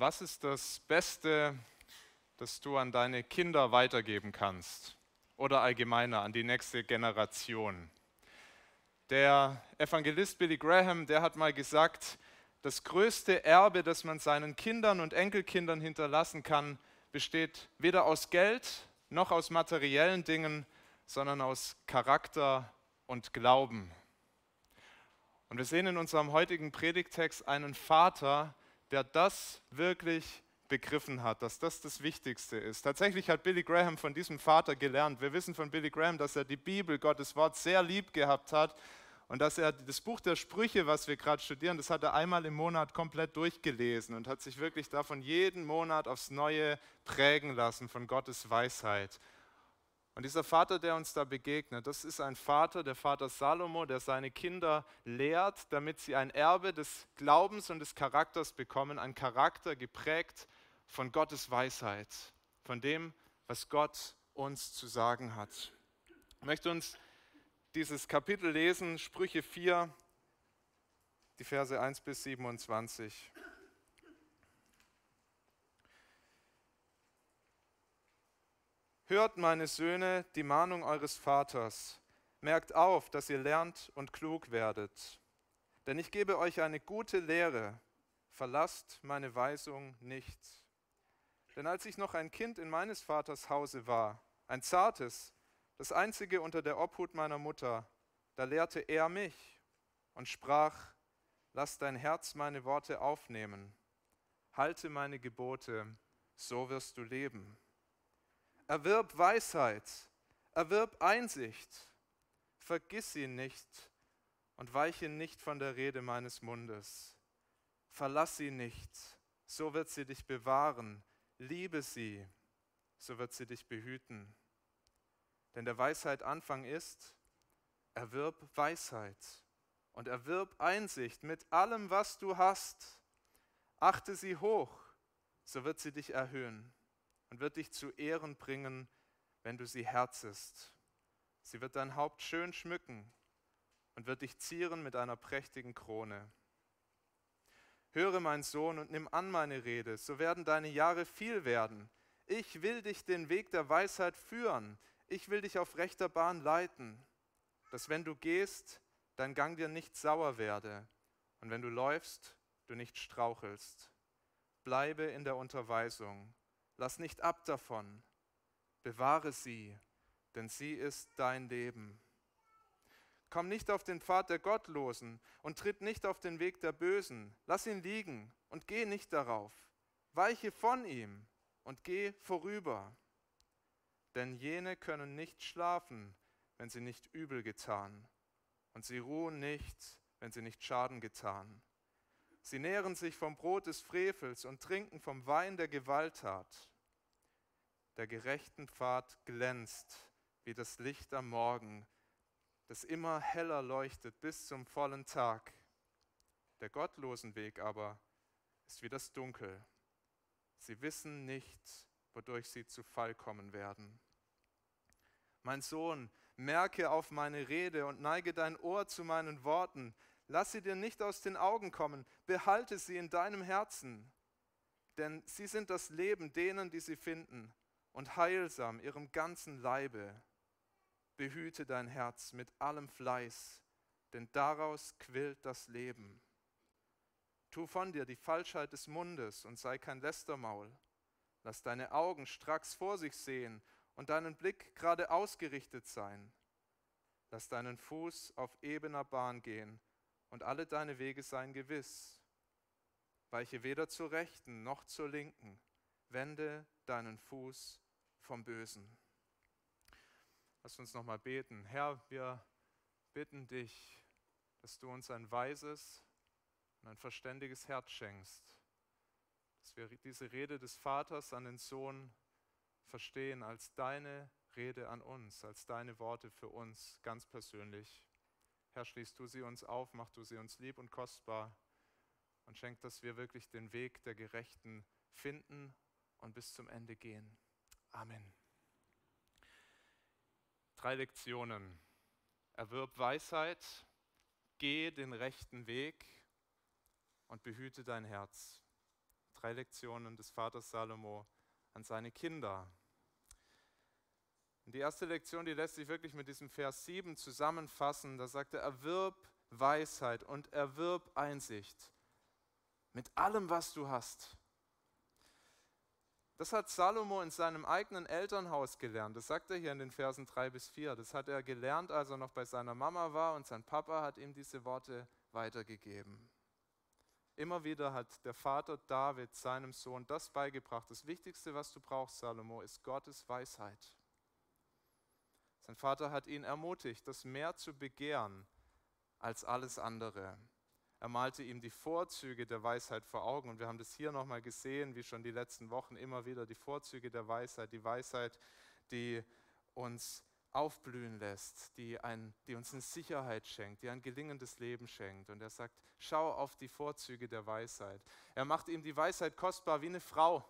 Was ist das Beste, das du an deine Kinder weitergeben kannst oder allgemeiner an die nächste Generation? Der Evangelist Billy Graham, der hat mal gesagt, das größte Erbe, das man seinen Kindern und Enkelkindern hinterlassen kann, besteht weder aus Geld noch aus materiellen Dingen, sondern aus Charakter und Glauben. Und wir sehen in unserem heutigen Predigtext einen Vater, der das wirklich begriffen hat, dass das das Wichtigste ist. Tatsächlich hat Billy Graham von diesem Vater gelernt. Wir wissen von Billy Graham, dass er die Bibel, Gottes Wort, sehr lieb gehabt hat und dass er das Buch der Sprüche, was wir gerade studieren, das hat er einmal im Monat komplett durchgelesen und hat sich wirklich davon jeden Monat aufs Neue prägen lassen von Gottes Weisheit. Und dieser Vater, der uns da begegnet, das ist ein Vater, der Vater Salomo, der seine Kinder lehrt, damit sie ein Erbe des Glaubens und des Charakters bekommen, ein Charakter geprägt von Gottes Weisheit, von dem, was Gott uns zu sagen hat. Ich möchte uns dieses Kapitel lesen, Sprüche 4, die Verse 1 bis 27. Hört, meine Söhne, die Mahnung eures Vaters. Merkt auf, dass ihr lernt und klug werdet. Denn ich gebe euch eine gute Lehre. Verlasst meine Weisung nicht. Denn als ich noch ein Kind in meines Vaters Hause war, ein zartes, das einzige unter der Obhut meiner Mutter, da lehrte er mich und sprach, lass dein Herz meine Worte aufnehmen, halte meine Gebote, so wirst du leben. Erwirb Weisheit, erwirb Einsicht, vergiss sie nicht und weiche nicht von der Rede meines Mundes. Verlass sie nicht, so wird sie dich bewahren. Liebe sie, so wird sie dich behüten. Denn der Weisheit Anfang ist, erwirb Weisheit und erwirb Einsicht mit allem, was du hast. Achte sie hoch, so wird sie dich erhöhen und wird dich zu Ehren bringen, wenn du sie herzest. Sie wird dein Haupt schön schmücken und wird dich zieren mit einer prächtigen Krone. Höre, mein Sohn, und nimm an meine Rede, so werden deine Jahre viel werden. Ich will dich den Weg der Weisheit führen, ich will dich auf rechter Bahn leiten, dass wenn du gehst, dein Gang dir nicht sauer werde und wenn du läufst, du nicht strauchelst. Bleibe in der Unterweisung Lass nicht ab davon. Bewahre sie, denn sie ist dein Leben. Komm nicht auf den Pfad der Gottlosen und tritt nicht auf den Weg der Bösen. Lass ihn liegen und geh nicht darauf. Weiche von ihm und geh vorüber. Denn jene können nicht schlafen, wenn sie nicht übel getan, und sie ruhen nicht, wenn sie nicht Schaden getan. Sie nähren sich vom Brot des Frevels und trinken vom Wein der Gewalttat der gerechten Pfad glänzt wie das Licht am Morgen, das immer heller leuchtet bis zum vollen Tag. Der gottlosen Weg aber ist wie das Dunkel. Sie wissen nicht, wodurch sie zu Fall kommen werden. Mein Sohn, merke auf meine Rede und neige dein Ohr zu meinen Worten. Lass sie dir nicht aus den Augen kommen, behalte sie in deinem Herzen. Denn sie sind das Leben denen, die sie finden und heilsam ihrem ganzen Leibe. Behüte dein Herz mit allem Fleiß, denn daraus quillt das Leben. Tu von dir die Falschheit des Mundes und sei kein Lästermaul. Lass deine Augen stracks vor sich sehen und deinen Blick gerade ausgerichtet sein. Lass deinen Fuß auf ebener Bahn gehen und alle deine Wege seien gewiss. Weiche weder zur rechten noch zur linken, wende deinen Fuß vom Bösen. Lass uns nochmal beten. Herr, wir bitten dich, dass du uns ein weises und ein verständiges Herz schenkst, dass wir diese Rede des Vaters an den Sohn verstehen als deine Rede an uns, als deine Worte für uns ganz persönlich. Herr, schließt du sie uns auf, mach du sie uns lieb und kostbar und schenk, dass wir wirklich den Weg der Gerechten finden und bis zum Ende gehen. Amen. Drei Lektionen. Erwirb Weisheit, geh den rechten Weg und behüte dein Herz. Drei Lektionen des Vaters Salomo an seine Kinder. Die erste Lektion, die lässt sich wirklich mit diesem Vers 7 zusammenfassen. Da sagt er, erwirb Weisheit und erwirb Einsicht mit allem, was du hast. Das hat Salomo in seinem eigenen Elternhaus gelernt. Das sagt er hier in den Versen 3 bis 4. Das hat er gelernt, als er noch bei seiner Mama war und sein Papa hat ihm diese Worte weitergegeben. Immer wieder hat der Vater David seinem Sohn das beigebracht. Das Wichtigste, was du brauchst, Salomo, ist Gottes Weisheit. Sein Vater hat ihn ermutigt, das mehr zu begehren als alles andere. Er malte ihm die Vorzüge der Weisheit vor Augen. Und wir haben das hier nochmal gesehen, wie schon die letzten Wochen immer wieder, die Vorzüge der Weisheit. Die Weisheit, die uns aufblühen lässt, die, ein, die uns eine Sicherheit schenkt, die ein gelingendes Leben schenkt. Und er sagt, schau auf die Vorzüge der Weisheit. Er macht ihm die Weisheit kostbar wie eine Frau.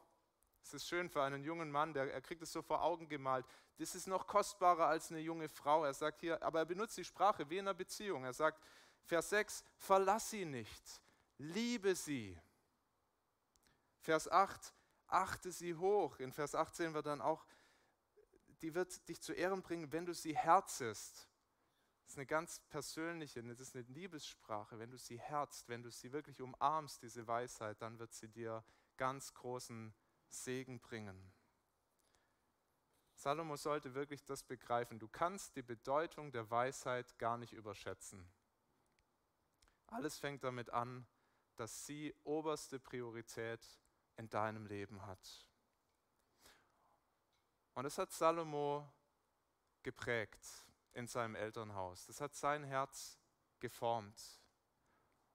Es ist schön für einen jungen Mann, der, er kriegt es so vor Augen gemalt. Das ist noch kostbarer als eine junge Frau. Er sagt hier, aber er benutzt die Sprache wie in einer Beziehung. Er sagt, Vers 6, verlass sie nicht, liebe sie. Vers 8, achte sie hoch. In Vers 8 sehen wir dann auch, die wird dich zu Ehren bringen, wenn du sie herzest. Das ist eine ganz persönliche, das ist eine Liebessprache. Wenn du sie herzt, wenn du sie wirklich umarmst, diese Weisheit, dann wird sie dir ganz großen Segen bringen. Salomo sollte wirklich das begreifen. Du kannst die Bedeutung der Weisheit gar nicht überschätzen. Alles fängt damit an, dass sie oberste Priorität in deinem Leben hat. Und das hat Salomo geprägt in seinem Elternhaus. Das hat sein Herz geformt.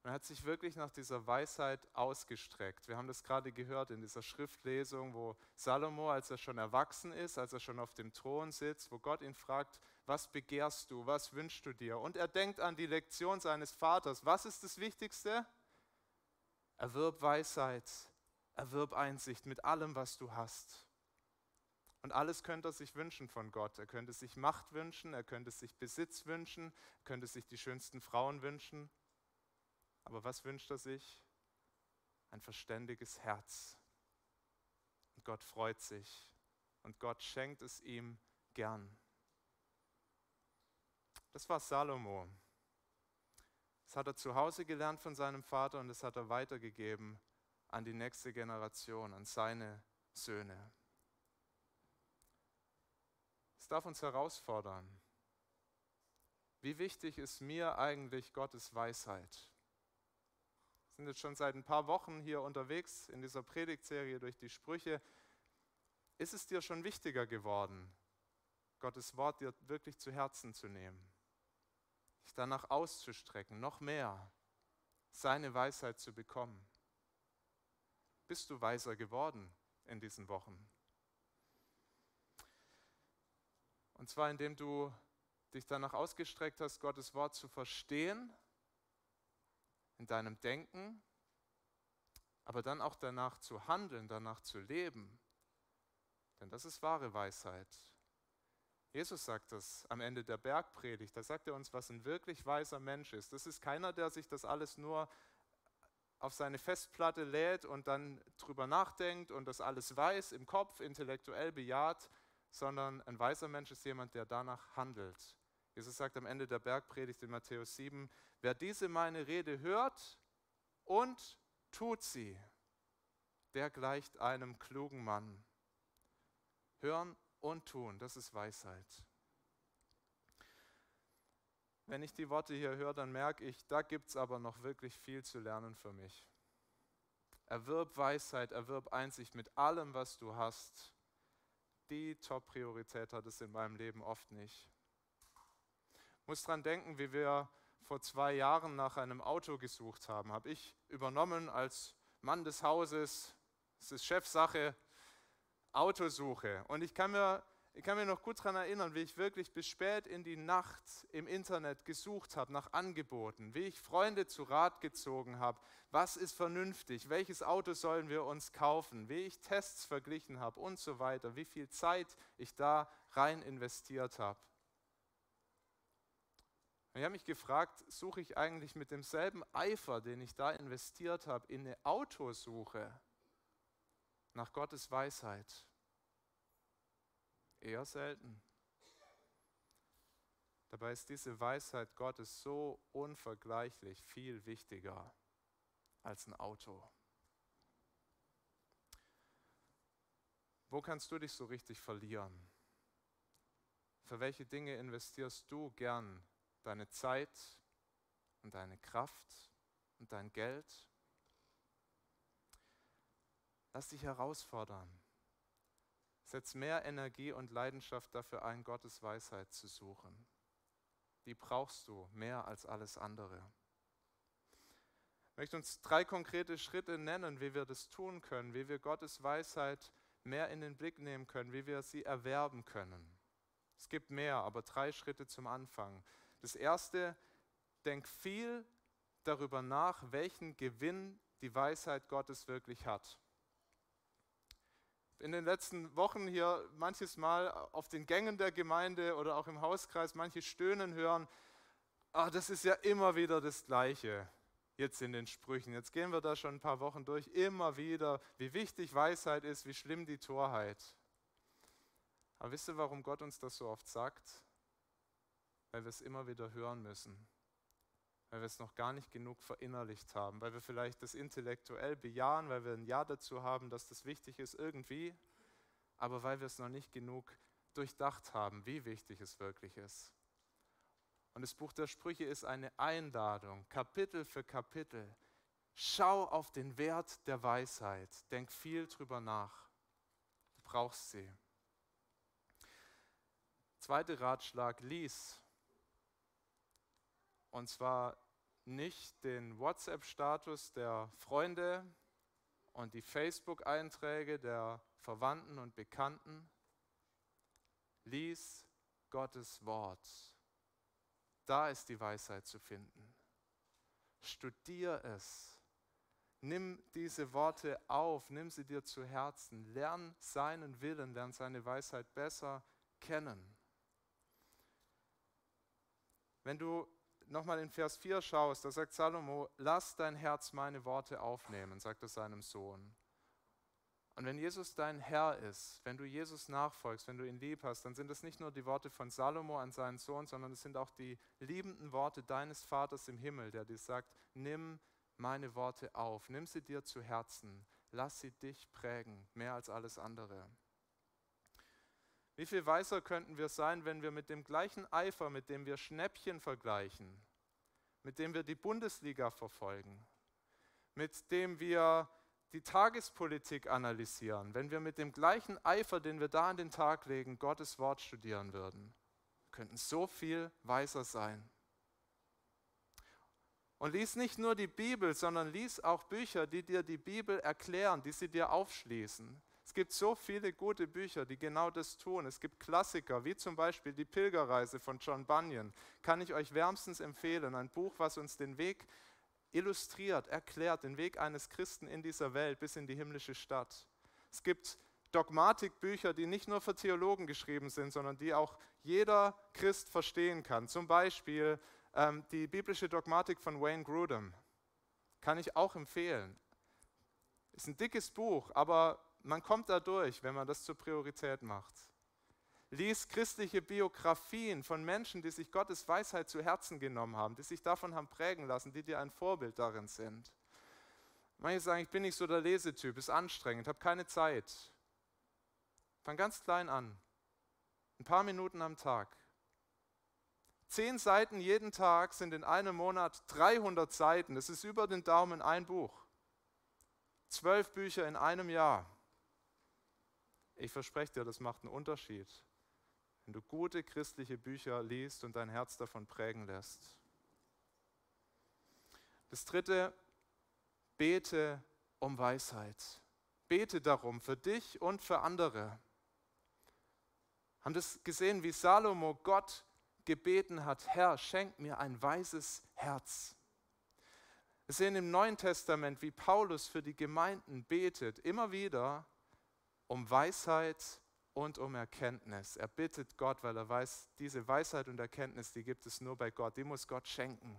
Und er hat sich wirklich nach dieser Weisheit ausgestreckt. Wir haben das gerade gehört in dieser Schriftlesung, wo Salomo, als er schon erwachsen ist, als er schon auf dem Thron sitzt, wo Gott ihn fragt, was begehrst du, was wünschst du dir? Und er denkt an die Lektion seines Vaters. Was ist das Wichtigste? Erwirb Weisheit, erwirb Einsicht mit allem, was du hast. Und alles könnte er sich wünschen von Gott. Er könnte sich Macht wünschen, er könnte sich Besitz wünschen, er könnte sich die schönsten Frauen wünschen. Aber was wünscht er sich? Ein verständiges Herz. Und Gott freut sich und Gott schenkt es ihm gern. Das war Salomo. Das hat er zu Hause gelernt von seinem Vater und das hat er weitergegeben an die nächste Generation, an seine Söhne. Es darf uns herausfordern. Wie wichtig ist mir eigentlich Gottes Weisheit? Wir sind jetzt schon seit ein paar Wochen hier unterwegs in dieser Predigtserie durch die Sprüche. Ist es dir schon wichtiger geworden, Gottes Wort dir wirklich zu Herzen zu nehmen? Sich danach auszustrecken, noch mehr seine Weisheit zu bekommen. Bist du weiser geworden in diesen Wochen? Und zwar indem du dich danach ausgestreckt hast, Gottes Wort zu verstehen, in deinem Denken, aber dann auch danach zu handeln, danach zu leben. Denn das ist wahre Weisheit. Jesus sagt das am Ende der Bergpredigt. Da sagt er uns, was ein wirklich weiser Mensch ist. Das ist keiner, der sich das alles nur auf seine Festplatte lädt und dann drüber nachdenkt und das alles weiß, im Kopf, intellektuell bejaht, sondern ein weiser Mensch ist jemand, der danach handelt. Jesus sagt am Ende der Bergpredigt in Matthäus 7, wer diese meine Rede hört und tut sie, der gleicht einem klugen Mann. Hören und tun. Das ist Weisheit. Wenn ich die Worte hier höre, dann merke ich, da gibt es aber noch wirklich viel zu lernen für mich. Erwirb Weisheit, erwirb Einsicht mit allem, was du hast. Die Top-Priorität hat es in meinem Leben oft nicht. Ich muss dran denken, wie wir vor zwei Jahren nach einem Auto gesucht haben. Habe ich übernommen als Mann des Hauses. Es ist Chefsache. Autosuche. Und ich kann mir, ich kann mir noch gut daran erinnern, wie ich wirklich bis spät in die Nacht im Internet gesucht habe nach Angeboten, wie ich Freunde zu Rat gezogen habe, was ist vernünftig, welches Auto sollen wir uns kaufen, wie ich Tests verglichen habe und so weiter, wie viel Zeit ich da rein investiert habe. ich habe mich gefragt, suche ich eigentlich mit demselben Eifer, den ich da investiert habe, in eine Autosuche, nach Gottes Weisheit? Eher selten. Dabei ist diese Weisheit Gottes so unvergleichlich viel wichtiger als ein Auto. Wo kannst du dich so richtig verlieren? Für welche Dinge investierst du gern deine Zeit und deine Kraft und dein Geld? Lass dich herausfordern. Setz mehr Energie und Leidenschaft dafür ein, Gottes Weisheit zu suchen die brauchst du mehr als alles andere. Ich möchte uns drei konkrete Schritte nennen, wie wir das tun können, wie wir Gottes Weisheit mehr in den Blick nehmen können, wie wir sie erwerben können. Es gibt mehr, aber drei Schritte zum Anfang. Das erste, denk viel darüber nach, welchen Gewinn die Weisheit Gottes wirklich hat in den letzten Wochen hier manches Mal auf den Gängen der Gemeinde oder auch im Hauskreis manche Stöhnen hören, ach, das ist ja immer wieder das Gleiche jetzt in den Sprüchen. Jetzt gehen wir da schon ein paar Wochen durch, immer wieder, wie wichtig Weisheit ist, wie schlimm die Torheit. Aber wisst ihr, warum Gott uns das so oft sagt? Weil wir es immer wieder hören müssen weil wir es noch gar nicht genug verinnerlicht haben, weil wir vielleicht das intellektuell bejahen, weil wir ein Ja dazu haben, dass das wichtig ist irgendwie, aber weil wir es noch nicht genug durchdacht haben, wie wichtig es wirklich ist. Und das Buch der Sprüche ist eine Einladung, Kapitel für Kapitel. Schau auf den Wert der Weisheit, denk viel drüber nach. Du brauchst sie. Zweiter Ratschlag, lies. Und zwar nicht den WhatsApp-Status der Freunde und die Facebook-Einträge der Verwandten und Bekannten. Lies Gottes Wort. Da ist die Weisheit zu finden. Studier es. Nimm diese Worte auf, nimm sie dir zu Herzen. Lern seinen Willen, lern seine Weisheit besser kennen. Wenn du nochmal in Vers 4 schaust, da sagt Salomo, lass dein Herz meine Worte aufnehmen, sagt er seinem Sohn. Und wenn Jesus dein Herr ist, wenn du Jesus nachfolgst, wenn du ihn lieb hast, dann sind das nicht nur die Worte von Salomo an seinen Sohn, sondern es sind auch die liebenden Worte deines Vaters im Himmel, der dir sagt, nimm meine Worte auf, nimm sie dir zu Herzen, lass sie dich prägen, mehr als alles andere. Wie viel weiser könnten wir sein, wenn wir mit dem gleichen Eifer, mit dem wir Schnäppchen vergleichen, mit dem wir die Bundesliga verfolgen, mit dem wir die Tagespolitik analysieren, wenn wir mit dem gleichen Eifer, den wir da an den Tag legen, Gottes Wort studieren würden. Wir könnten so viel weiser sein. Und lies nicht nur die Bibel, sondern lies auch Bücher, die dir die Bibel erklären, die sie dir aufschließen, gibt so viele gute Bücher, die genau das tun. Es gibt Klassiker, wie zum Beispiel Die Pilgerreise von John Bunyan. Kann ich euch wärmstens empfehlen. Ein Buch, was uns den Weg illustriert, erklärt, den Weg eines Christen in dieser Welt bis in die himmlische Stadt. Es gibt Dogmatikbücher, die nicht nur für Theologen geschrieben sind, sondern die auch jeder Christ verstehen kann. Zum Beispiel ähm, die biblische Dogmatik von Wayne Grudem. Kann ich auch empfehlen. Ist ein dickes Buch, aber man kommt da durch, wenn man das zur Priorität macht. Lies christliche Biografien von Menschen, die sich Gottes Weisheit zu Herzen genommen haben, die sich davon haben prägen lassen, die dir ein Vorbild darin sind. Manche sagen, ich bin nicht so der Lesetyp, ist anstrengend, habe keine Zeit. Fang ganz klein an. Ein paar Minuten am Tag. Zehn Seiten jeden Tag sind in einem Monat 300 Seiten. Das ist über den Daumen ein Buch. Zwölf Bücher in einem Jahr. Ich verspreche dir, das macht einen Unterschied, wenn du gute christliche Bücher liest und dein Herz davon prägen lässt. Das dritte, bete um Weisheit. Bete darum für dich und für andere. Haben das gesehen, wie Salomo Gott gebeten hat, Herr, schenk mir ein weises Herz. Wir sehen im Neuen Testament, wie Paulus für die Gemeinden betet, immer wieder, um Weisheit und um Erkenntnis. Er bittet Gott, weil er weiß, diese Weisheit und Erkenntnis, die gibt es nur bei Gott, die muss Gott schenken.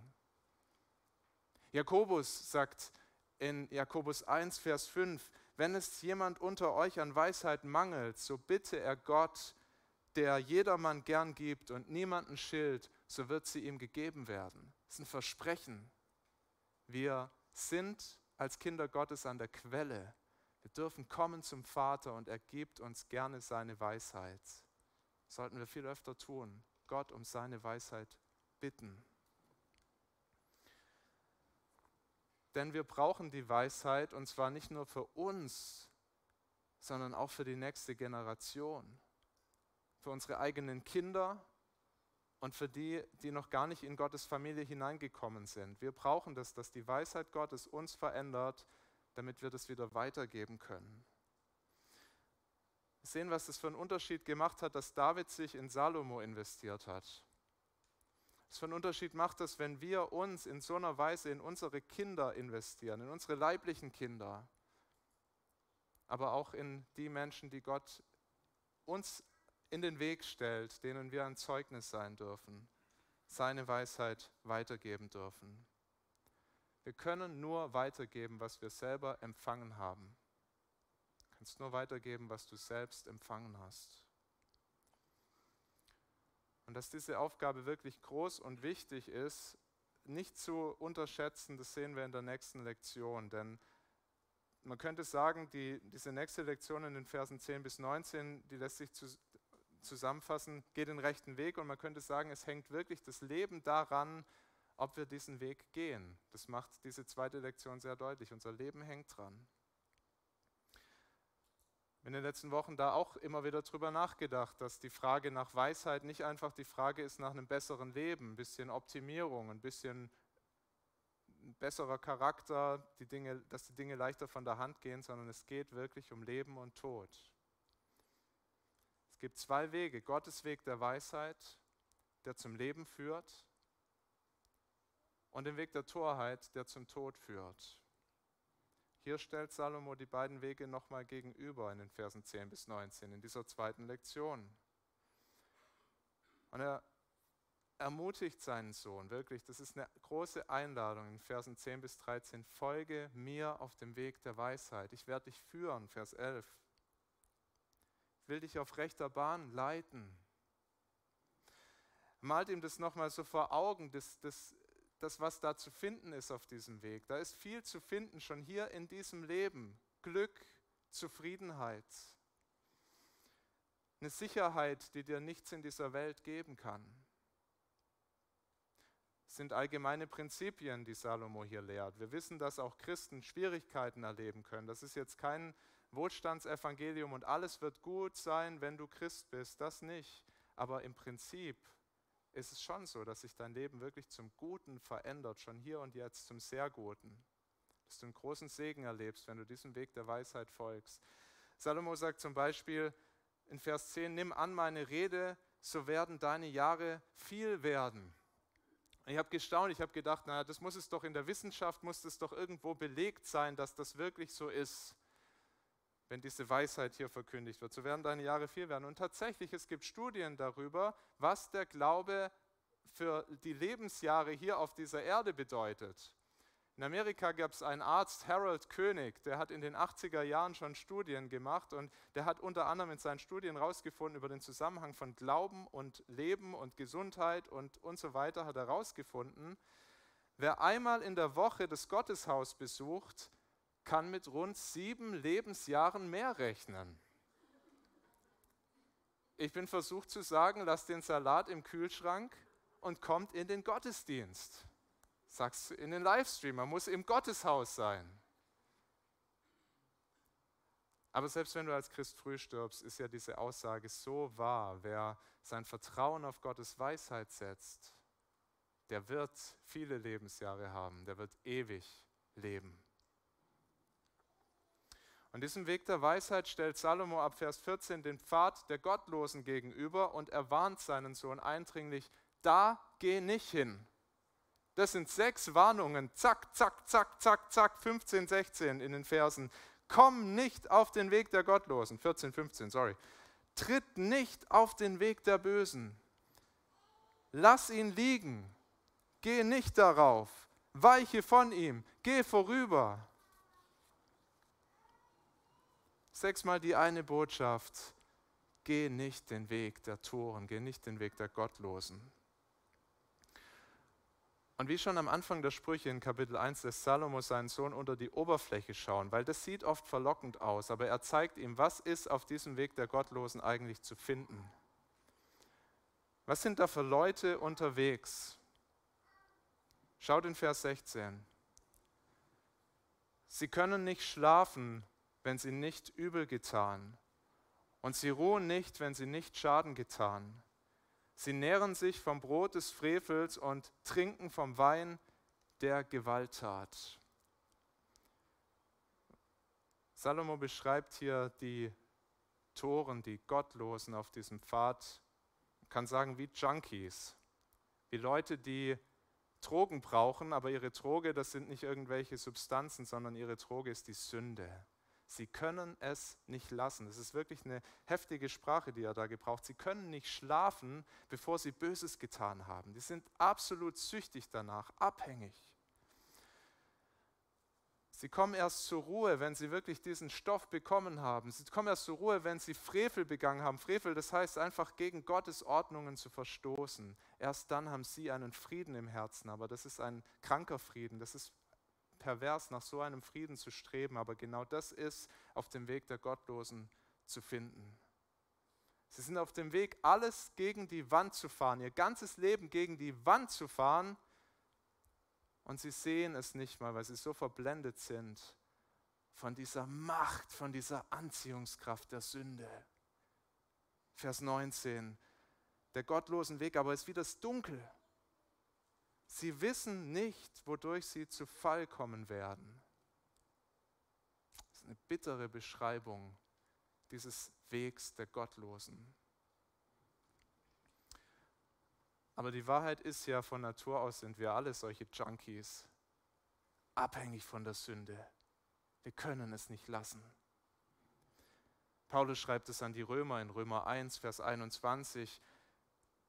Jakobus sagt in Jakobus 1, Vers 5, wenn es jemand unter euch an Weisheit mangelt, so bitte er Gott, der jedermann gern gibt und niemanden schilt, so wird sie ihm gegeben werden. Das ist ein Versprechen. Wir sind als Kinder Gottes an der Quelle. Wir dürfen kommen zum Vater und er gibt uns gerne seine Weisheit. Das sollten wir viel öfter tun. Gott um seine Weisheit bitten. Denn wir brauchen die Weisheit und zwar nicht nur für uns, sondern auch für die nächste Generation, für unsere eigenen Kinder und für die, die noch gar nicht in Gottes Familie hineingekommen sind. Wir brauchen das, dass die Weisheit Gottes uns verändert, damit wir das wieder weitergeben können. Wir sehen, was das für einen Unterschied gemacht hat, dass David sich in Salomo investiert hat. Was für einen Unterschied macht es, wenn wir uns in so einer Weise in unsere Kinder investieren, in unsere leiblichen Kinder, aber auch in die Menschen, die Gott uns in den Weg stellt, denen wir ein Zeugnis sein dürfen, seine Weisheit weitergeben dürfen. Wir können nur weitergeben, was wir selber empfangen haben. Du kannst nur weitergeben, was du selbst empfangen hast. Und dass diese Aufgabe wirklich groß und wichtig ist, nicht zu unterschätzen, das sehen wir in der nächsten Lektion. Denn man könnte sagen, die, diese nächste Lektion in den Versen 10 bis 19, die lässt sich zu, zusammenfassen, geht den rechten Weg. Und man könnte sagen, es hängt wirklich das Leben daran, ob wir diesen Weg gehen. Das macht diese zweite Lektion sehr deutlich. Unser Leben hängt dran in den letzten Wochen da auch immer wieder drüber nachgedacht, dass die Frage nach Weisheit nicht einfach die Frage ist nach einem besseren Leben, ein bisschen Optimierung, ein bisschen besserer Charakter, die Dinge, dass die Dinge leichter von der Hand gehen, sondern es geht wirklich um Leben und Tod. Es gibt zwei Wege. Gottes Weg der Weisheit, der zum Leben führt, und den Weg der Torheit, der zum Tod führt. Hier stellt Salomo die beiden Wege nochmal gegenüber in den Versen 10 bis 19 in dieser zweiten Lektion. Und er ermutigt seinen Sohn, wirklich, das ist eine große Einladung in Versen 10 bis 13, folge mir auf dem Weg der Weisheit. Ich werde dich führen, Vers 11. Ich will dich auf rechter Bahn leiten. Malt ihm das nochmal so vor Augen, das, das das, was da zu finden ist auf diesem Weg. Da ist viel zu finden, schon hier in diesem Leben. Glück, Zufriedenheit. Eine Sicherheit, die dir nichts in dieser Welt geben kann. Es sind allgemeine Prinzipien, die Salomo hier lehrt. Wir wissen, dass auch Christen Schwierigkeiten erleben können. Das ist jetzt kein Wohlstandsevangelium und alles wird gut sein, wenn du Christ bist. Das nicht. Aber im Prinzip ist es schon so, dass sich dein Leben wirklich zum Guten verändert, schon hier und jetzt zum sehr Guten. Dass du einen großen Segen erlebst, wenn du diesem Weg der Weisheit folgst. Salomo sagt zum Beispiel in Vers 10, nimm an meine Rede, so werden deine Jahre viel werden. Ich habe gestaunt, ich habe gedacht, naja, das muss es doch in der Wissenschaft, muss es doch irgendwo belegt sein, dass das wirklich so ist wenn diese Weisheit hier verkündigt wird. So werden deine Jahre viel werden. Und tatsächlich, es gibt Studien darüber, was der Glaube für die Lebensjahre hier auf dieser Erde bedeutet. In Amerika gab es einen Arzt, Harold König, der hat in den 80er Jahren schon Studien gemacht und der hat unter anderem in seinen Studien herausgefunden über den Zusammenhang von Glauben und Leben und Gesundheit und, und so weiter, hat herausgefunden, wer einmal in der Woche das Gotteshaus besucht, kann mit rund sieben Lebensjahren mehr rechnen. Ich bin versucht zu sagen, lass den Salat im Kühlschrank und kommt in den Gottesdienst. Sagst du in den Livestream, man muss im Gotteshaus sein. Aber selbst wenn du als Christ früh stirbst, ist ja diese Aussage so wahr. Wer sein Vertrauen auf Gottes Weisheit setzt, der wird viele Lebensjahre haben, der wird ewig leben. Und diesem Weg der Weisheit stellt Salomo ab Vers 14 den Pfad der Gottlosen gegenüber und er warnt seinen Sohn eindringlich, da geh nicht hin. Das sind sechs Warnungen, zack, zack, zack, zack, zack, 15, 16 in den Versen. Komm nicht auf den Weg der Gottlosen, 14, 15, sorry. Tritt nicht auf den Weg der Bösen. Lass ihn liegen. Geh nicht darauf. Weiche von ihm. Geh vorüber. Sechsmal die eine Botschaft. Geh nicht den Weg der Toren, geh nicht den Weg der Gottlosen. Und wie schon am Anfang der Sprüche in Kapitel 1 lässt Salomo seinen Sohn unter die Oberfläche schauen, weil das sieht oft verlockend aus, aber er zeigt ihm, was ist auf diesem Weg der Gottlosen eigentlich zu finden. Was sind da für Leute unterwegs? Schaut in Vers 16. Sie können nicht schlafen, wenn sie nicht übel getan, und sie ruhen nicht, wenn sie nicht Schaden getan. Sie nähren sich vom Brot des Frevels und trinken vom Wein der Gewalttat. Salomo beschreibt hier die Toren, die Gottlosen auf diesem Pfad, man kann sagen wie Junkies, wie Leute, die Drogen brauchen, aber ihre Droge, das sind nicht irgendwelche Substanzen, sondern ihre Droge ist die Sünde. Sie können es nicht lassen. Das ist wirklich eine heftige Sprache, die er da gebraucht. Sie können nicht schlafen, bevor sie Böses getan haben. Die sind absolut süchtig danach, abhängig. Sie kommen erst zur Ruhe, wenn sie wirklich diesen Stoff bekommen haben. Sie kommen erst zur Ruhe, wenn sie Frevel begangen haben. Frevel, das heißt einfach gegen Gottes Ordnungen zu verstoßen. Erst dann haben sie einen Frieden im Herzen, aber das ist ein kranker Frieden. Das ist pervers, nach so einem Frieden zu streben, aber genau das ist auf dem Weg der Gottlosen zu finden. Sie sind auf dem Weg, alles gegen die Wand zu fahren, ihr ganzes Leben gegen die Wand zu fahren und sie sehen es nicht mal, weil sie so verblendet sind von dieser Macht, von dieser Anziehungskraft der Sünde. Vers 19, der gottlosen Weg aber ist wie das Dunkel. Sie wissen nicht, wodurch sie zu Fall kommen werden. Das ist eine bittere Beschreibung dieses Wegs der Gottlosen. Aber die Wahrheit ist ja, von Natur aus sind wir alle solche Junkies, abhängig von der Sünde. Wir können es nicht lassen. Paulus schreibt es an die Römer in Römer 1, Vers 21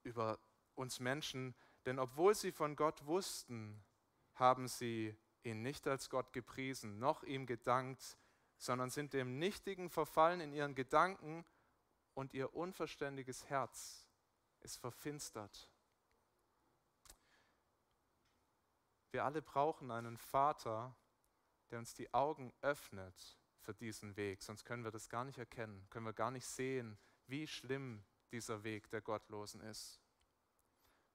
über uns Menschen, denn obwohl sie von Gott wussten, haben sie ihn nicht als Gott gepriesen, noch ihm gedankt, sondern sind dem Nichtigen verfallen in ihren Gedanken und ihr unverständiges Herz ist verfinstert. Wir alle brauchen einen Vater, der uns die Augen öffnet für diesen Weg, sonst können wir das gar nicht erkennen, können wir gar nicht sehen, wie schlimm dieser Weg der Gottlosen ist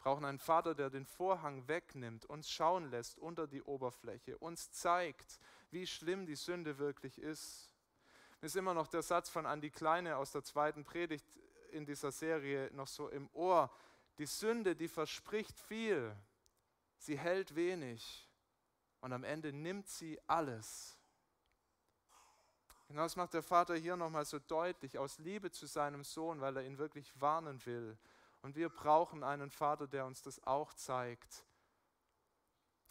brauchen einen Vater, der den Vorhang wegnimmt, uns schauen lässt unter die Oberfläche, uns zeigt, wie schlimm die Sünde wirklich ist. Mir ist immer noch der Satz von Andi Kleine aus der zweiten Predigt in dieser Serie noch so im Ohr. Die Sünde, die verspricht viel, sie hält wenig und am Ende nimmt sie alles. Genau das macht der Vater hier nochmal so deutlich, aus Liebe zu seinem Sohn, weil er ihn wirklich warnen will und wir brauchen einen Vater, der uns das auch zeigt.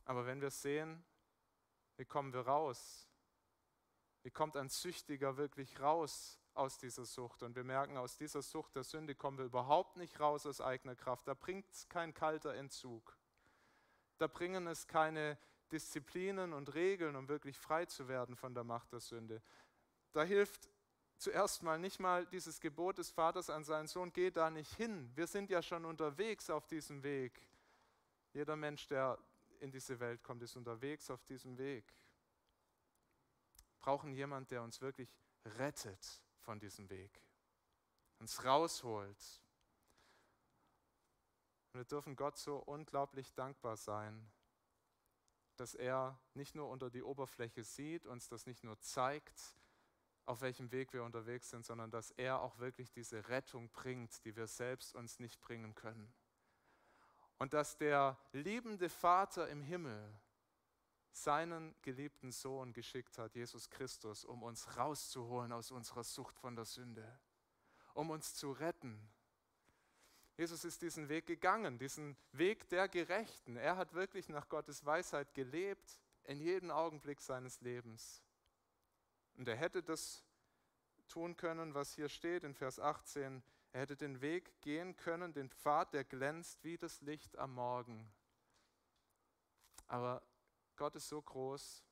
Aber wenn wir sehen, wie kommen wir raus? Wie kommt ein Süchtiger wirklich raus aus dieser Sucht? Und wir merken, aus dieser Sucht der Sünde kommen wir überhaupt nicht raus aus eigener Kraft. Da bringt es kein kalter Entzug. Da bringen es keine Disziplinen und Regeln, um wirklich frei zu werden von der Macht der Sünde. Da hilft zuerst mal nicht mal dieses Gebot des Vaters an seinen Sohn, geh da nicht hin. Wir sind ja schon unterwegs auf diesem Weg. Jeder Mensch, der in diese Welt kommt, ist unterwegs auf diesem Weg. Wir brauchen jemanden, der uns wirklich rettet von diesem Weg, uns rausholt. Und wir dürfen Gott so unglaublich dankbar sein, dass er nicht nur unter die Oberfläche sieht, uns das nicht nur zeigt, auf welchem Weg wir unterwegs sind, sondern dass er auch wirklich diese Rettung bringt, die wir selbst uns nicht bringen können. Und dass der liebende Vater im Himmel seinen geliebten Sohn geschickt hat, Jesus Christus, um uns rauszuholen aus unserer Sucht von der Sünde, um uns zu retten. Jesus ist diesen Weg gegangen, diesen Weg der Gerechten. Er hat wirklich nach Gottes Weisheit gelebt in jedem Augenblick seines Lebens. Und er hätte das tun können, was hier steht in Vers 18. Er hätte den Weg gehen können, den Pfad, der glänzt wie das Licht am Morgen. Aber Gott ist so groß.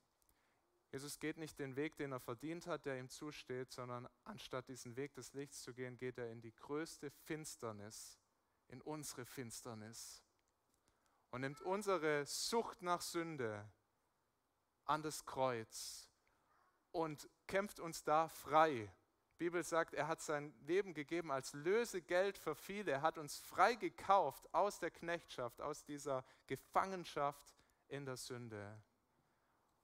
Jesus geht nicht den Weg, den er verdient hat, der ihm zusteht, sondern anstatt diesen Weg des Lichts zu gehen, geht er in die größte Finsternis, in unsere Finsternis und nimmt unsere Sucht nach Sünde an das Kreuz und kämpft uns da frei. Die Bibel sagt, er hat sein Leben gegeben als Lösegeld für viele. Er hat uns frei gekauft aus der Knechtschaft, aus dieser Gefangenschaft in der Sünde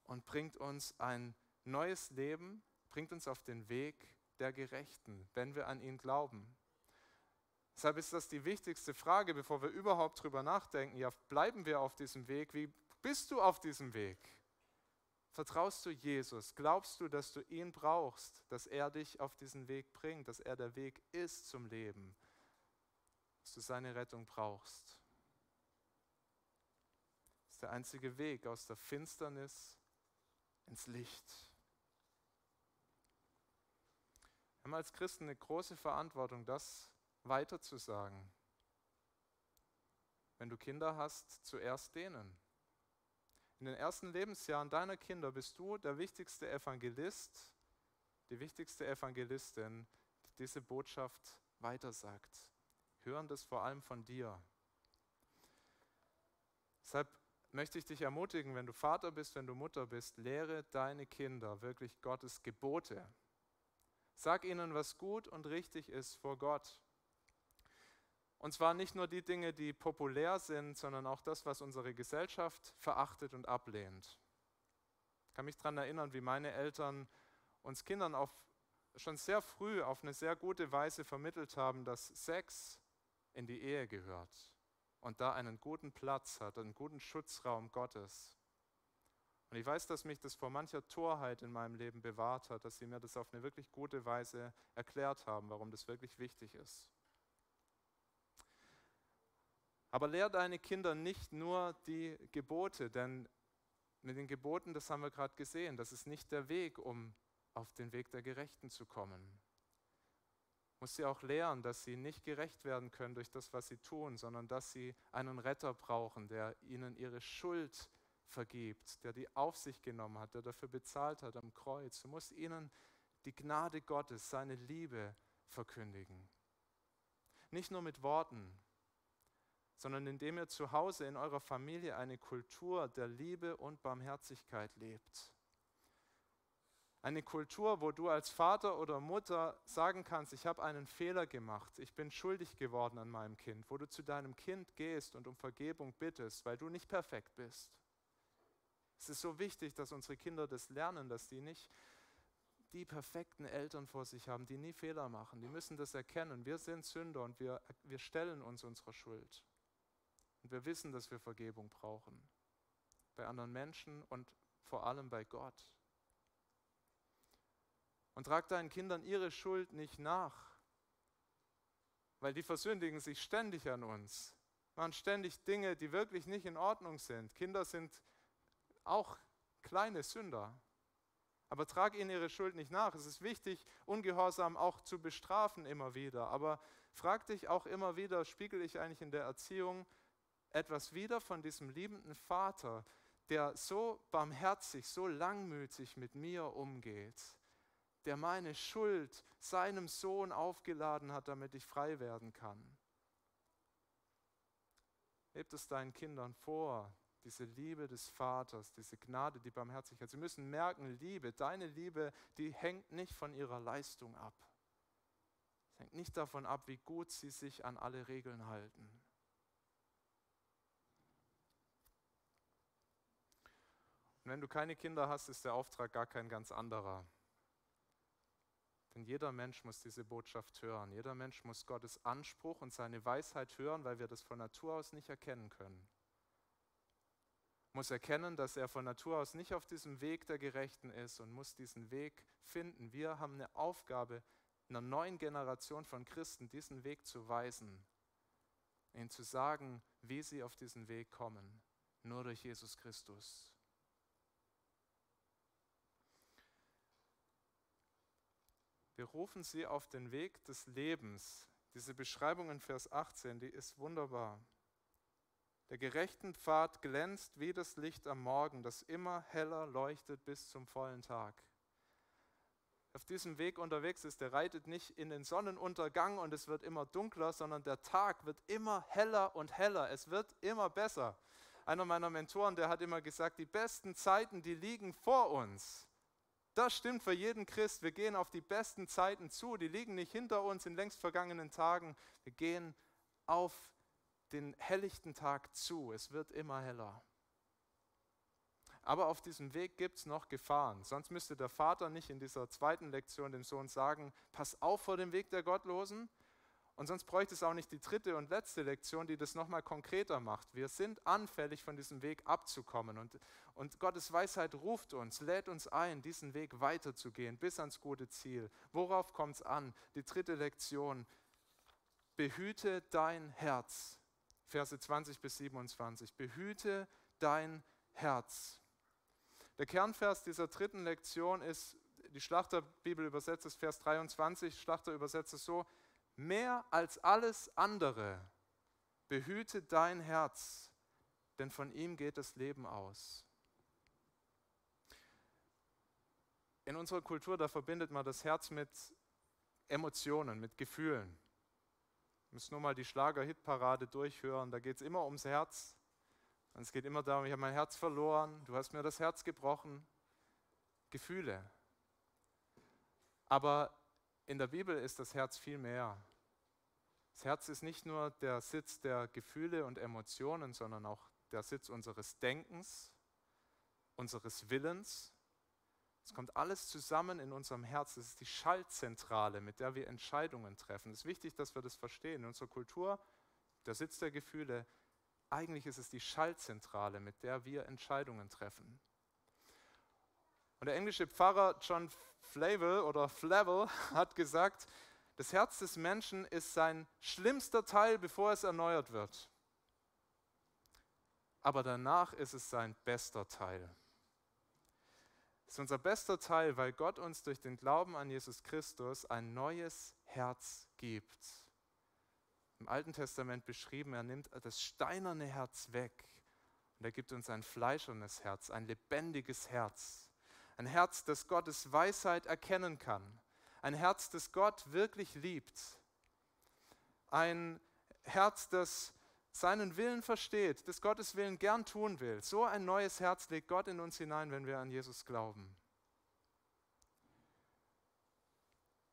und bringt uns ein neues Leben, bringt uns auf den Weg der Gerechten, wenn wir an ihn glauben. Deshalb ist das die wichtigste Frage, bevor wir überhaupt darüber nachdenken. Ja, bleiben wir auf diesem Weg? Wie bist du auf diesem Weg? Vertraust du Jesus? Glaubst du, dass du ihn brauchst, dass er dich auf diesen Weg bringt, dass er der Weg ist zum Leben, dass du seine Rettung brauchst? Das ist der einzige Weg aus der Finsternis ins Licht. Wir haben als Christen eine große Verantwortung, das weiterzusagen. Wenn du Kinder hast, zuerst denen. In den ersten Lebensjahren deiner Kinder bist du der wichtigste Evangelist, die wichtigste Evangelistin, die diese Botschaft weitersagt. Hören das vor allem von dir. Deshalb möchte ich dich ermutigen, wenn du Vater bist, wenn du Mutter bist, lehre deine Kinder wirklich Gottes Gebote. Sag ihnen, was gut und richtig ist vor Gott. Und zwar nicht nur die Dinge, die populär sind, sondern auch das, was unsere Gesellschaft verachtet und ablehnt. Ich kann mich daran erinnern, wie meine Eltern uns Kindern auf, schon sehr früh auf eine sehr gute Weise vermittelt haben, dass Sex in die Ehe gehört und da einen guten Platz hat, einen guten Schutzraum Gottes. Und ich weiß, dass mich das vor mancher Torheit in meinem Leben bewahrt hat, dass sie mir das auf eine wirklich gute Weise erklärt haben, warum das wirklich wichtig ist. Aber lehr deine Kinder nicht nur die Gebote, denn mit den Geboten, das haben wir gerade gesehen, das ist nicht der Weg, um auf den Weg der Gerechten zu kommen. Muss sie auch lehren, dass sie nicht gerecht werden können durch das, was sie tun, sondern dass sie einen Retter brauchen, der ihnen ihre Schuld vergibt, der die auf sich genommen hat, der dafür bezahlt hat am Kreuz. Du musst ihnen die Gnade Gottes, seine Liebe verkündigen. Nicht nur mit Worten, sondern indem ihr zu Hause in eurer Familie eine Kultur der Liebe und Barmherzigkeit lebt. Eine Kultur, wo du als Vater oder Mutter sagen kannst, ich habe einen Fehler gemacht, ich bin schuldig geworden an meinem Kind, wo du zu deinem Kind gehst und um Vergebung bittest, weil du nicht perfekt bist. Es ist so wichtig, dass unsere Kinder das lernen, dass die nicht die perfekten Eltern vor sich haben, die nie Fehler machen. Die müssen das erkennen. Wir sind Sünder und wir, wir stellen uns unserer Schuld. Und wir wissen, dass wir Vergebung brauchen. Bei anderen Menschen und vor allem bei Gott. Und trag deinen Kindern ihre Schuld nicht nach, weil die versündigen sich ständig an uns, machen ständig Dinge, die wirklich nicht in Ordnung sind. Kinder sind auch kleine Sünder. Aber trag ihnen ihre Schuld nicht nach. Es ist wichtig, Ungehorsam auch zu bestrafen immer wieder. Aber frag dich auch immer wieder, spiegel ich eigentlich in der Erziehung etwas wieder von diesem liebenden Vater, der so barmherzig, so langmütig mit mir umgeht, der meine Schuld seinem Sohn aufgeladen hat, damit ich frei werden kann. Hebt es deinen Kindern vor, diese Liebe des Vaters, diese Gnade, die Barmherzigkeit. Sie müssen merken, Liebe, deine Liebe, die hängt nicht von ihrer Leistung ab. Es hängt nicht davon ab, wie gut sie sich an alle Regeln halten. Und wenn du keine Kinder hast, ist der Auftrag gar kein ganz anderer. Denn jeder Mensch muss diese Botschaft hören. Jeder Mensch muss Gottes Anspruch und seine Weisheit hören, weil wir das von Natur aus nicht erkennen können. Muss erkennen, dass er von Natur aus nicht auf diesem Weg der Gerechten ist und muss diesen Weg finden. Wir haben eine Aufgabe, einer neuen Generation von Christen diesen Weg zu weisen, ihnen zu sagen, wie sie auf diesen Weg kommen. Nur durch Jesus Christus. Wir rufen sie auf den Weg des Lebens. Diese Beschreibung in Vers 18, die ist wunderbar. Der gerechten Pfad glänzt wie das Licht am Morgen, das immer heller leuchtet bis zum vollen Tag. Auf diesem Weg unterwegs ist, der reitet nicht in den Sonnenuntergang und es wird immer dunkler, sondern der Tag wird immer heller und heller. Es wird immer besser. Einer meiner Mentoren, der hat immer gesagt, die besten Zeiten, die liegen vor uns. Das stimmt für jeden Christ. Wir gehen auf die besten Zeiten zu. Die liegen nicht hinter uns in längst vergangenen Tagen. Wir gehen auf den helllichten Tag zu. Es wird immer heller. Aber auf diesem Weg gibt es noch Gefahren. Sonst müsste der Vater nicht in dieser zweiten Lektion dem Sohn sagen, pass auf vor dem Weg der Gottlosen. Und sonst bräuchte es auch nicht die dritte und letzte Lektion, die das nochmal konkreter macht. Wir sind anfällig, von diesem Weg abzukommen. Und, und Gottes Weisheit ruft uns, lädt uns ein, diesen Weg weiterzugehen, bis ans gute Ziel. Worauf kommt es an? Die dritte Lektion. Behüte dein Herz. Verse 20 bis 27. Behüte dein Herz. Der Kernvers dieser dritten Lektion ist, die Schlachterbibel übersetzt es Vers 23, Schlachter übersetzt es so, mehr als alles andere behüte dein Herz, denn von ihm geht das Leben aus. In unserer Kultur, da verbindet man das Herz mit Emotionen, mit Gefühlen. Wir müssen nur mal die Schlager-Hitparade durchhören, da geht es immer ums Herz. Und es geht immer darum, ich habe mein Herz verloren, du hast mir das Herz gebrochen. Gefühle. Aber in der Bibel ist das Herz viel mehr. Das Herz ist nicht nur der Sitz der Gefühle und Emotionen, sondern auch der Sitz unseres Denkens, unseres Willens. Es kommt alles zusammen in unserem Herz. Es ist die Schaltzentrale, mit der wir Entscheidungen treffen. Es ist wichtig, dass wir das verstehen. In unserer Kultur, der Sitz der Gefühle, eigentlich ist es die Schaltzentrale, mit der wir Entscheidungen treffen. Und der englische Pfarrer John Flavel oder Flavel hat gesagt, das Herz des Menschen ist sein schlimmster Teil, bevor es erneuert wird. Aber danach ist es sein bester Teil. Es ist unser bester Teil, weil Gott uns durch den Glauben an Jesus Christus ein neues Herz gibt. Im Alten Testament beschrieben, er nimmt das steinerne Herz weg und er gibt uns ein fleischernes Herz, ein lebendiges Herz. Ein Herz, das Gottes Weisheit erkennen kann ein Herz, das Gott wirklich liebt. Ein Herz, das seinen Willen versteht, das Gottes Willen gern tun will. So ein neues Herz legt Gott in uns hinein, wenn wir an Jesus glauben.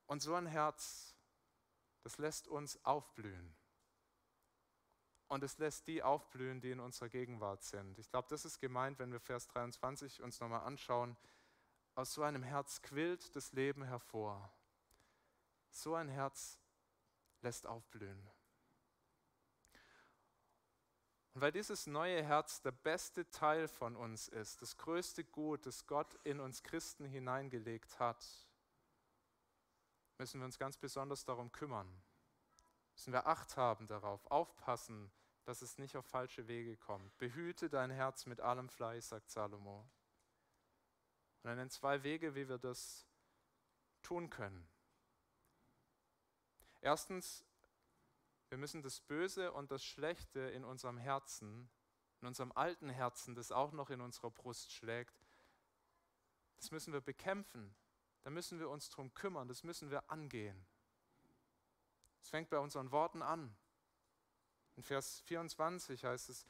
Und so ein Herz, das lässt uns aufblühen. Und es lässt die aufblühen, die in unserer Gegenwart sind. Ich glaube, das ist gemeint, wenn wir Vers 23 uns nochmal anschauen. Aus so einem Herz quillt das Leben hervor. So ein Herz lässt aufblühen. Und weil dieses neue Herz der beste Teil von uns ist, das größte Gut, das Gott in uns Christen hineingelegt hat, müssen wir uns ganz besonders darum kümmern. Müssen wir Acht haben darauf, aufpassen, dass es nicht auf falsche Wege kommt. Behüte dein Herz mit allem Fleiß, sagt Salomo. Und er nennt zwei Wege, wie wir das tun können. Erstens, wir müssen das Böse und das Schlechte in unserem Herzen, in unserem alten Herzen, das auch noch in unserer Brust schlägt, das müssen wir bekämpfen. Da müssen wir uns darum kümmern, das müssen wir angehen. Es fängt bei unseren Worten an. In Vers 24 heißt es,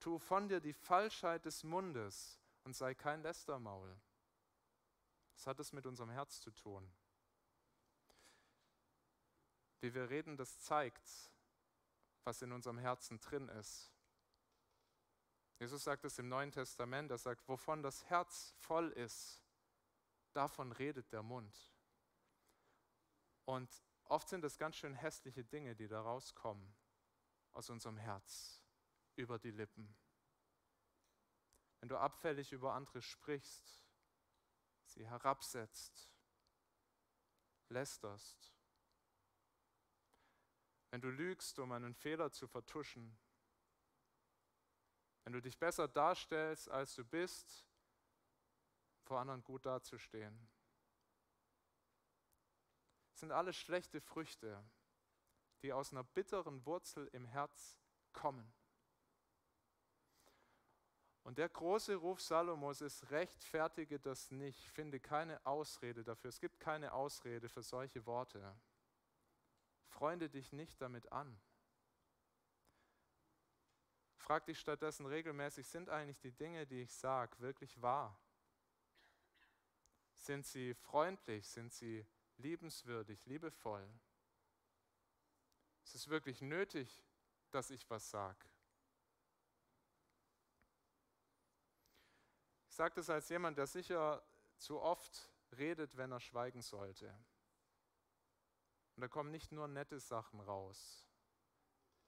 tu von dir die Falschheit des Mundes und sei kein Lästermaul. Was hat das mit unserem Herz zu tun? Wie wir reden, das zeigt, was in unserem Herzen drin ist. Jesus sagt es im Neuen Testament, er sagt, wovon das Herz voll ist, davon redet der Mund. Und oft sind es ganz schön hässliche Dinge, die da rauskommen aus unserem Herz, über die Lippen. Wenn du abfällig über andere sprichst, sie herabsetzt, lästerst. Wenn du lügst, um einen Fehler zu vertuschen. Wenn du dich besser darstellst, als du bist, vor anderen gut dazustehen. Das sind alles schlechte Früchte, die aus einer bitteren Wurzel im Herz kommen. Und der große Ruf Salomos ist, rechtfertige das nicht, finde keine Ausrede dafür. Es gibt keine Ausrede für solche Worte. Freunde dich nicht damit an. Frag dich stattdessen regelmäßig, sind eigentlich die Dinge, die ich sage, wirklich wahr? Sind sie freundlich? Sind sie liebenswürdig, liebevoll? Ist es wirklich nötig, dass ich was sage? Ich sage das als jemand, der sicher zu oft redet, wenn er schweigen sollte. Und da kommen nicht nur nette Sachen raus.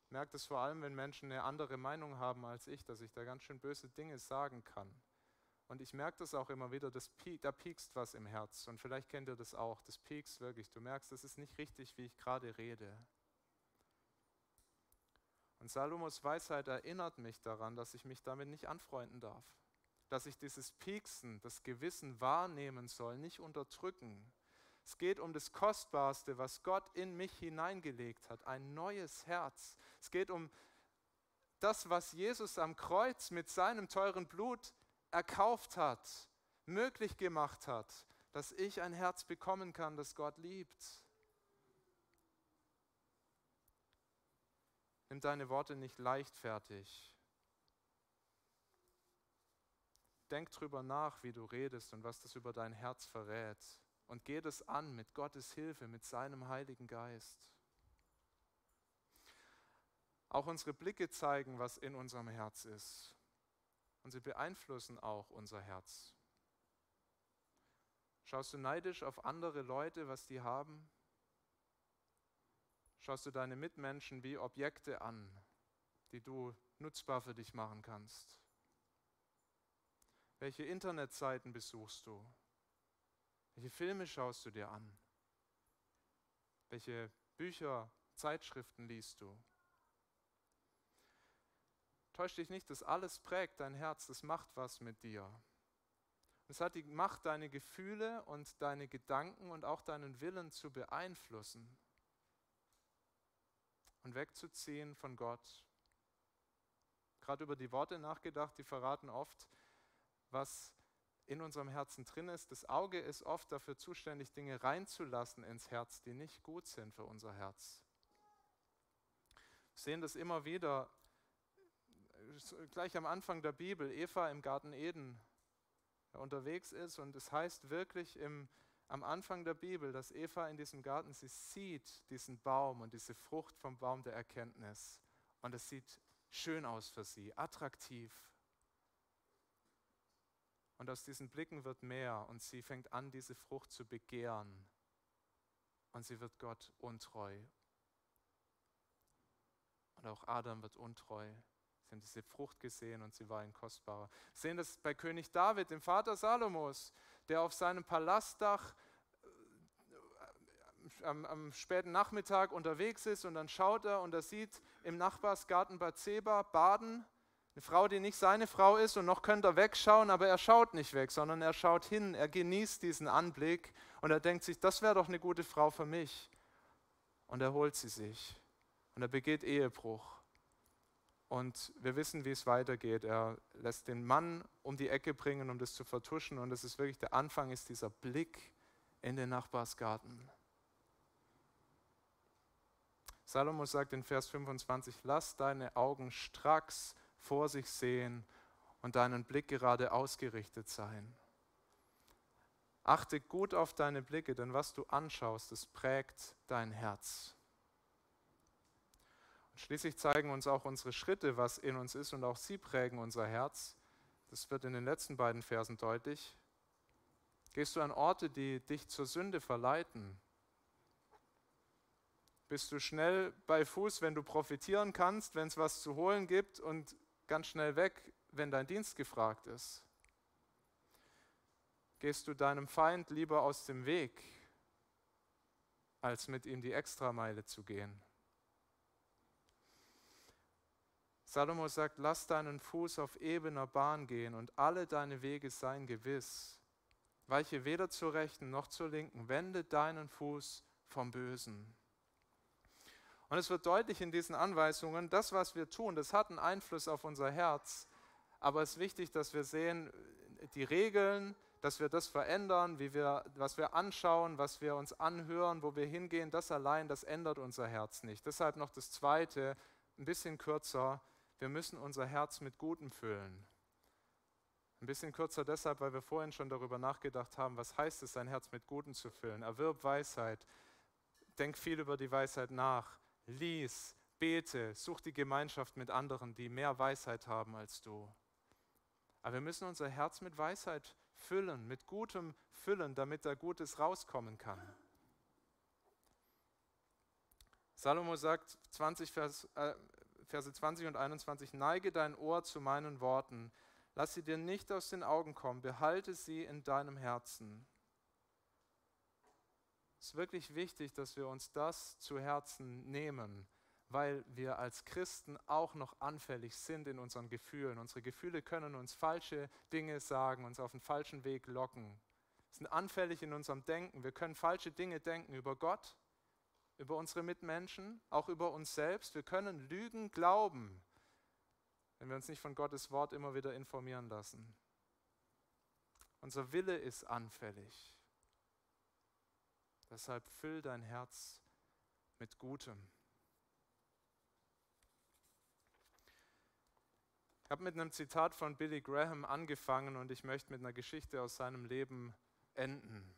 Ich merke das vor allem, wenn Menschen eine andere Meinung haben als ich, dass ich da ganz schön böse Dinge sagen kann. Und ich merke das auch immer wieder, das da piekst was im Herz. Und vielleicht kennt ihr das auch, das piekst wirklich. Du merkst, das ist nicht richtig, wie ich gerade rede. Und Salomos Weisheit erinnert mich daran, dass ich mich damit nicht anfreunden darf. Dass ich dieses Pieksen, das Gewissen wahrnehmen soll, nicht unterdrücken. Es geht um das Kostbarste, was Gott in mich hineingelegt hat, ein neues Herz. Es geht um das, was Jesus am Kreuz mit seinem teuren Blut erkauft hat, möglich gemacht hat, dass ich ein Herz bekommen kann, das Gott liebt. Nimm deine Worte nicht leichtfertig. Denk drüber nach, wie du redest und was das über dein Herz verrät. Und geh das an mit Gottes Hilfe, mit seinem Heiligen Geist. Auch unsere Blicke zeigen, was in unserem Herz ist und sie beeinflussen auch unser Herz. Schaust du neidisch auf andere Leute, was die haben? Schaust du deine Mitmenschen wie Objekte an, die du nutzbar für dich machen kannst? Welche Internetseiten besuchst du? Welche Filme schaust du dir an? Welche Bücher, Zeitschriften liest du? Täusch dich nicht, das alles prägt dein Herz, das macht was mit dir. Es hat die Macht, deine Gefühle und deine Gedanken und auch deinen Willen zu beeinflussen und wegzuziehen von Gott. Gerade über die Worte nachgedacht, die verraten oft, was in unserem Herzen drin ist. Das Auge ist oft dafür zuständig, Dinge reinzulassen ins Herz, die nicht gut sind für unser Herz. Wir sehen das immer wieder gleich am Anfang der Bibel, Eva im Garten Eden unterwegs ist und es heißt wirklich im, am Anfang der Bibel, dass Eva in diesem Garten, sie sieht diesen Baum und diese Frucht vom Baum der Erkenntnis und es sieht schön aus für sie, attraktiv. Und aus diesen Blicken wird mehr und sie fängt an, diese Frucht zu begehren und sie wird Gott untreu. Und auch Adam wird untreu. Sie haben diese Frucht gesehen und sie war ein kostbarer. Wir sehen das bei König David, dem Vater Salomos, der auf seinem Palastdach äh, am, am, späten Nachmittag unterwegs ist und dann schaut er und er sieht im Nachbarsgarten Bathseba baden, eine Frau, die nicht seine Frau ist und noch könnte er wegschauen, aber er schaut nicht weg, sondern er schaut hin, er genießt diesen Anblick und er denkt sich, das wäre doch eine gute Frau für mich. Und er holt sie sich und er begeht Ehebruch. Und wir wissen, wie es weitergeht. Er lässt den Mann um die Ecke bringen, um das zu vertuschen. Und das ist wirklich der Anfang, ist dieser Blick in den Nachbarsgarten. Salomo sagt in Vers 25, lass deine Augen stracks vor sich sehen und deinen Blick gerade ausgerichtet sein. Achte gut auf deine Blicke, denn was du anschaust, das prägt dein Herz. Schließlich zeigen uns auch unsere Schritte, was in uns ist, und auch sie prägen unser Herz. Das wird in den letzten beiden Versen deutlich. Gehst du an Orte, die dich zur Sünde verleiten? Bist du schnell bei Fuß, wenn du profitieren kannst, wenn es was zu holen gibt und ganz schnell weg, wenn dein Dienst gefragt ist? Gehst du deinem Feind lieber aus dem Weg, als mit ihm die Extrameile zu gehen? Salomo sagt, lass deinen Fuß auf ebener Bahn gehen und alle deine Wege seien gewiss. Weiche weder zur rechten noch zur linken, wende deinen Fuß vom Bösen. Und es wird deutlich in diesen Anweisungen, das, was wir tun, das hat einen Einfluss auf unser Herz, aber es ist wichtig, dass wir sehen, die Regeln, dass wir das verändern, wie wir, was wir anschauen, was wir uns anhören, wo wir hingehen, das allein, das ändert unser Herz nicht. Deshalb noch das Zweite, ein bisschen kürzer, wir müssen unser Herz mit Gutem füllen. Ein bisschen kürzer deshalb, weil wir vorhin schon darüber nachgedacht haben, was heißt es, sein Herz mit Gutem zu füllen. Erwirb Weisheit, denk viel über die Weisheit nach, lies, bete, such die Gemeinschaft mit anderen, die mehr Weisheit haben als du. Aber wir müssen unser Herz mit Weisheit füllen, mit Gutem füllen, damit da Gutes rauskommen kann. Salomo sagt 20 Vers, äh, Verse 20 und 21, neige dein Ohr zu meinen Worten, lass sie dir nicht aus den Augen kommen, behalte sie in deinem Herzen. Es ist wirklich wichtig, dass wir uns das zu Herzen nehmen, weil wir als Christen auch noch anfällig sind in unseren Gefühlen. Unsere Gefühle können uns falsche Dinge sagen, uns auf den falschen Weg locken. Wir sind anfällig in unserem Denken. Wir können falsche Dinge denken über Gott, über unsere Mitmenschen, auch über uns selbst. Wir können Lügen glauben, wenn wir uns nicht von Gottes Wort immer wieder informieren lassen. Unser Wille ist anfällig. Deshalb füll dein Herz mit Gutem. Ich habe mit einem Zitat von Billy Graham angefangen und ich möchte mit einer Geschichte aus seinem Leben enden.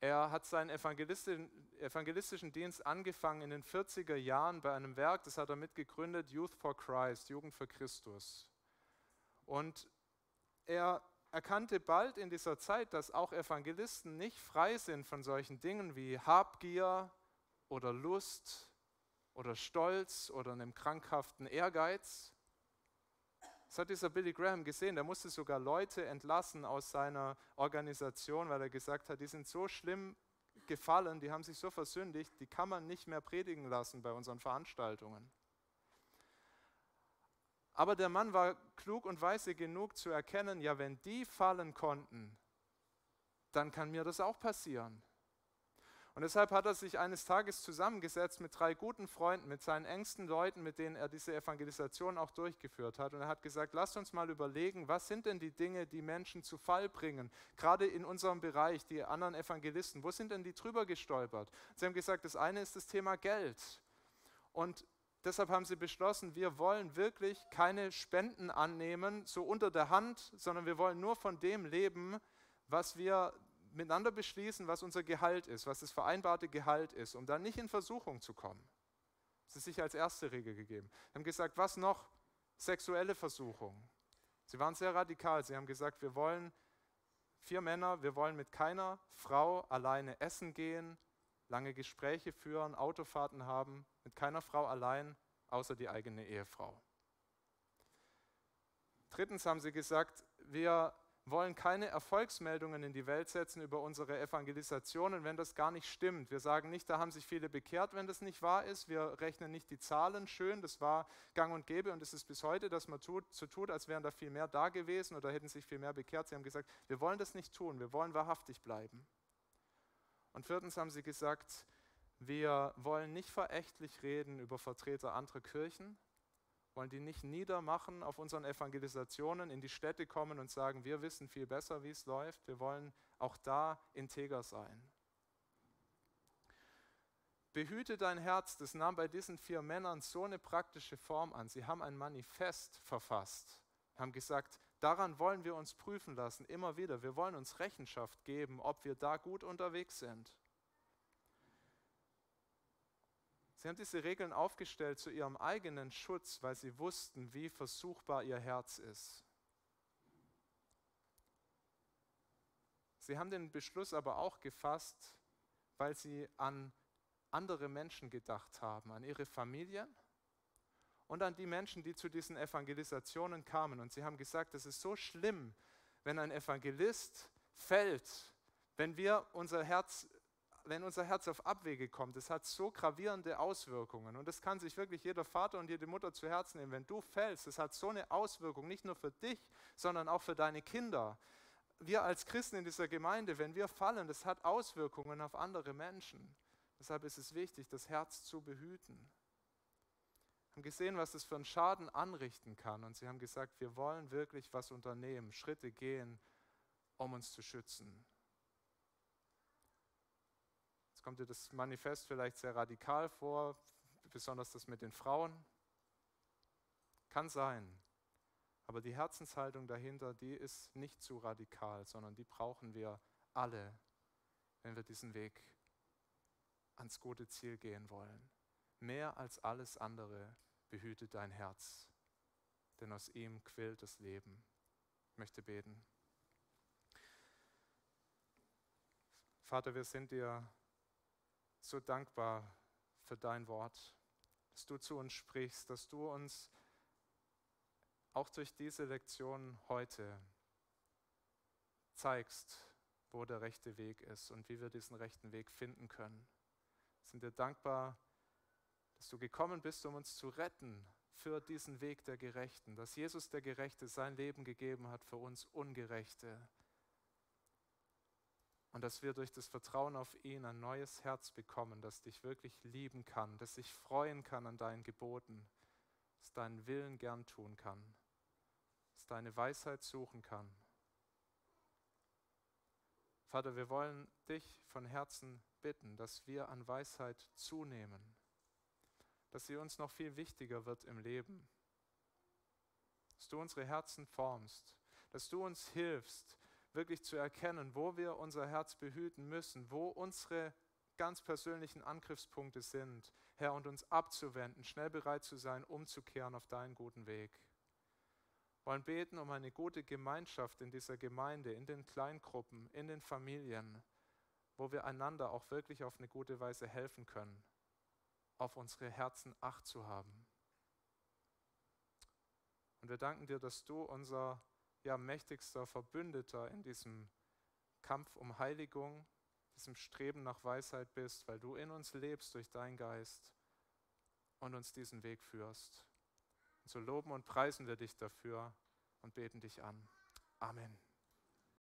Er hat seinen evangelistischen Dienst angefangen in den 40er Jahren bei einem Werk, das hat er mitgegründet, Youth for Christ, Jugend für Christus. Und er erkannte bald in dieser Zeit, dass auch Evangelisten nicht frei sind von solchen Dingen wie Habgier oder Lust oder Stolz oder einem krankhaften Ehrgeiz. Das hat dieser Billy Graham gesehen. Der musste sogar Leute entlassen aus seiner Organisation, weil er gesagt hat, die sind so schlimm gefallen, die haben sich so versündigt, die kann man nicht mehr predigen lassen bei unseren Veranstaltungen. Aber der Mann war klug und weise genug zu erkennen, ja, wenn die fallen konnten, dann kann mir das auch passieren. Und deshalb hat er sich eines Tages zusammengesetzt mit drei guten Freunden, mit seinen engsten Leuten, mit denen er diese Evangelisation auch durchgeführt hat. Und er hat gesagt, lasst uns mal überlegen, was sind denn die Dinge, die Menschen zu Fall bringen, gerade in unserem Bereich, die anderen Evangelisten, wo sind denn die drüber gestolpert? Sie haben gesagt, das eine ist das Thema Geld. Und deshalb haben sie beschlossen, wir wollen wirklich keine Spenden annehmen, so unter der Hand, sondern wir wollen nur von dem leben, was wir miteinander beschließen, was unser Gehalt ist, was das vereinbarte Gehalt ist, um dann nicht in Versuchung zu kommen. Das ist sich als erste Regel gegeben. Sie haben gesagt, was noch? Sexuelle Versuchung. Sie waren sehr radikal. Sie haben gesagt, wir wollen vier Männer, wir wollen mit keiner Frau alleine essen gehen, lange Gespräche führen, Autofahrten haben, mit keiner Frau allein, außer die eigene Ehefrau. Drittens haben sie gesagt, wir wollen keine Erfolgsmeldungen in die Welt setzen über unsere Evangelisationen, wenn das gar nicht stimmt. Wir sagen nicht, da haben sich viele bekehrt, wenn das nicht wahr ist. Wir rechnen nicht die Zahlen schön. Das war gang und gäbe und es ist bis heute, dass man tut, so tut, als wären da viel mehr da gewesen oder hätten sich viel mehr bekehrt. Sie haben gesagt, wir wollen das nicht tun. Wir wollen wahrhaftig bleiben. Und viertens haben sie gesagt, wir wollen nicht verächtlich reden über Vertreter anderer Kirchen, wollen die nicht niedermachen auf unseren Evangelisationen, in die Städte kommen und sagen, wir wissen viel besser, wie es läuft. Wir wollen auch da integer sein. Behüte dein Herz, das nahm bei diesen vier Männern so eine praktische Form an. Sie haben ein Manifest verfasst, haben gesagt, daran wollen wir uns prüfen lassen, immer wieder. Wir wollen uns Rechenschaft geben, ob wir da gut unterwegs sind. Sie haben diese Regeln aufgestellt zu ihrem eigenen Schutz, weil sie wussten, wie versuchbar ihr Herz ist. Sie haben den Beschluss aber auch gefasst, weil sie an andere Menschen gedacht haben, an ihre Familien und an die Menschen, die zu diesen Evangelisationen kamen. Und sie haben gesagt, es ist so schlimm, wenn ein Evangelist fällt, wenn wir unser Herz wenn unser Herz auf Abwege kommt, das hat so gravierende Auswirkungen. Und das kann sich wirklich jeder Vater und jede Mutter zu Herzen nehmen. Wenn du fällst, das hat so eine Auswirkung, nicht nur für dich, sondern auch für deine Kinder. Wir als Christen in dieser Gemeinde, wenn wir fallen, das hat Auswirkungen auf andere Menschen. Deshalb ist es wichtig, das Herz zu behüten. Haben gesehen, was es für einen Schaden anrichten kann. Und sie haben gesagt, wir wollen wirklich was unternehmen, Schritte gehen, um uns zu schützen. Jetzt kommt dir das Manifest vielleicht sehr radikal vor, besonders das mit den Frauen. Kann sein. Aber die Herzenshaltung dahinter, die ist nicht zu radikal, sondern die brauchen wir alle, wenn wir diesen Weg ans gute Ziel gehen wollen. Mehr als alles andere behüte dein Herz, denn aus ihm quillt das Leben. Ich möchte beten. Vater, wir sind dir so dankbar für dein Wort, dass du zu uns sprichst, dass du uns auch durch diese Lektion heute zeigst, wo der rechte Weg ist und wie wir diesen rechten Weg finden können. Sind dir dankbar, dass du gekommen bist, um uns zu retten für diesen Weg der Gerechten, dass Jesus der Gerechte sein Leben gegeben hat für uns Ungerechte und dass wir durch das Vertrauen auf ihn ein neues Herz bekommen, das dich wirklich lieben kann, das sich freuen kann an deinen Geboten, das deinen Willen gern tun kann, das deine Weisheit suchen kann. Vater, wir wollen dich von Herzen bitten, dass wir an Weisheit zunehmen, dass sie uns noch viel wichtiger wird im Leben, dass du unsere Herzen formst, dass du uns hilfst, wirklich zu erkennen, wo wir unser Herz behüten müssen, wo unsere ganz persönlichen Angriffspunkte sind, Herr, und uns abzuwenden, schnell bereit zu sein, umzukehren auf deinen guten Weg. Wir wollen beten um eine gute Gemeinschaft in dieser Gemeinde, in den Kleingruppen, in den Familien, wo wir einander auch wirklich auf eine gute Weise helfen können, auf unsere Herzen acht zu haben. Und wir danken dir, dass du unser ja, mächtigster Verbündeter in diesem Kampf um Heiligung, diesem Streben nach Weisheit bist, weil du in uns lebst durch deinen Geist und uns diesen Weg führst. Und so loben und preisen wir dich dafür und beten dich an. Amen.